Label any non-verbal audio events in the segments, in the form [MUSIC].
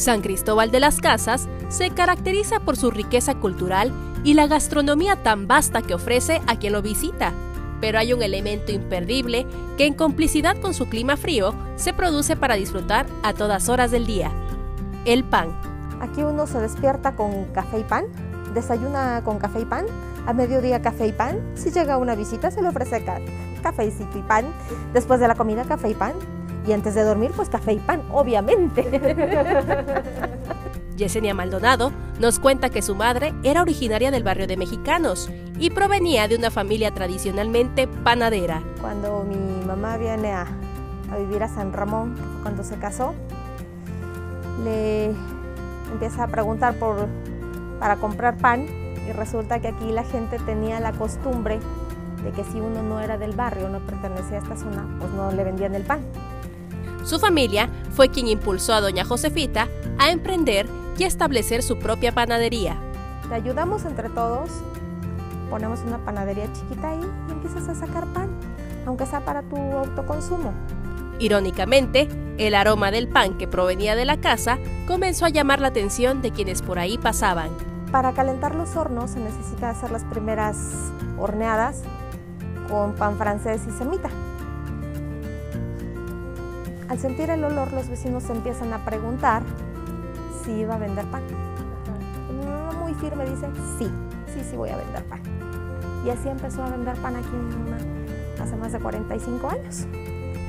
San Cristóbal de las Casas se caracteriza por su riqueza cultural y la gastronomía tan vasta que ofrece a quien lo visita. Pero hay un elemento imperdible que en complicidad con su clima frío se produce para disfrutar a todas horas del día. El pan. Aquí uno se despierta con café y pan, desayuna con café y pan, a mediodía café y pan, si llega una visita se le ofrece cafecito y pan, después de la comida café y pan, y antes de dormir pues café y pan, obviamente. [LAUGHS] Yesenia Maldonado nos cuenta que su madre era originaria del barrio de Mexicanos y provenía de una familia tradicionalmente panadera. Cuando mi mamá viene a, a vivir a San Ramón, cuando se casó, le empieza a preguntar por, para comprar pan y resulta que aquí la gente tenía la costumbre de que si uno no era del barrio, no pertenecía a esta zona, pues no le vendían el pan. Su familia fue quien impulsó a doña Josefita a emprender y establecer su propia panadería. Te ayudamos entre todos, ponemos una panadería chiquita ahí y empiezas a sacar pan, aunque sea para tu autoconsumo. Irónicamente, el aroma del pan que provenía de la casa comenzó a llamar la atención de quienes por ahí pasaban. Para calentar los hornos se necesita hacer las primeras horneadas con pan francés y semita. Al sentir el olor, los vecinos empiezan a preguntar si iba a vender pan. Muy firme dice, sí, sí, sí voy a vender pan. Y así empezó a vender pan aquí hace más de 45 años.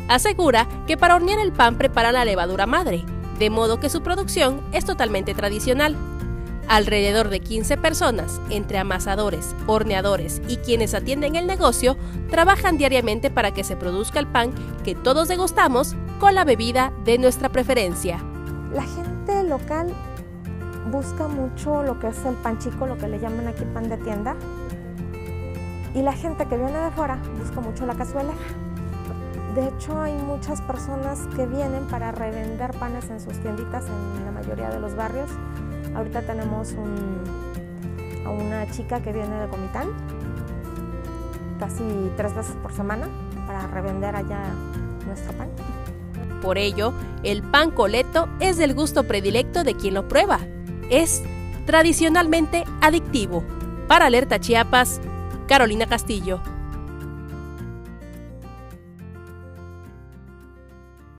Asegura que para hornear el pan prepara la levadura madre, de modo que su producción es totalmente tradicional. Alrededor de 15 personas, entre amasadores, horneadores y quienes atienden el negocio, trabajan diariamente para que se produzca el pan que todos degustamos con la bebida de nuestra preferencia. La gente local busca mucho lo que es el pan chico, lo que le llaman aquí pan de tienda. Y la gente que viene de fuera busca mucho la cazuela. De hecho, hay muchas personas que vienen para revender panes en sus tienditas en la mayoría de los barrios. Ahorita tenemos a una chica que viene de Comitán, casi tres veces por semana, para revender allá nuestro pan. Por ello, el pan coleto es del gusto predilecto de quien lo prueba. Es tradicionalmente adictivo. Para Alerta Chiapas, Carolina Castillo.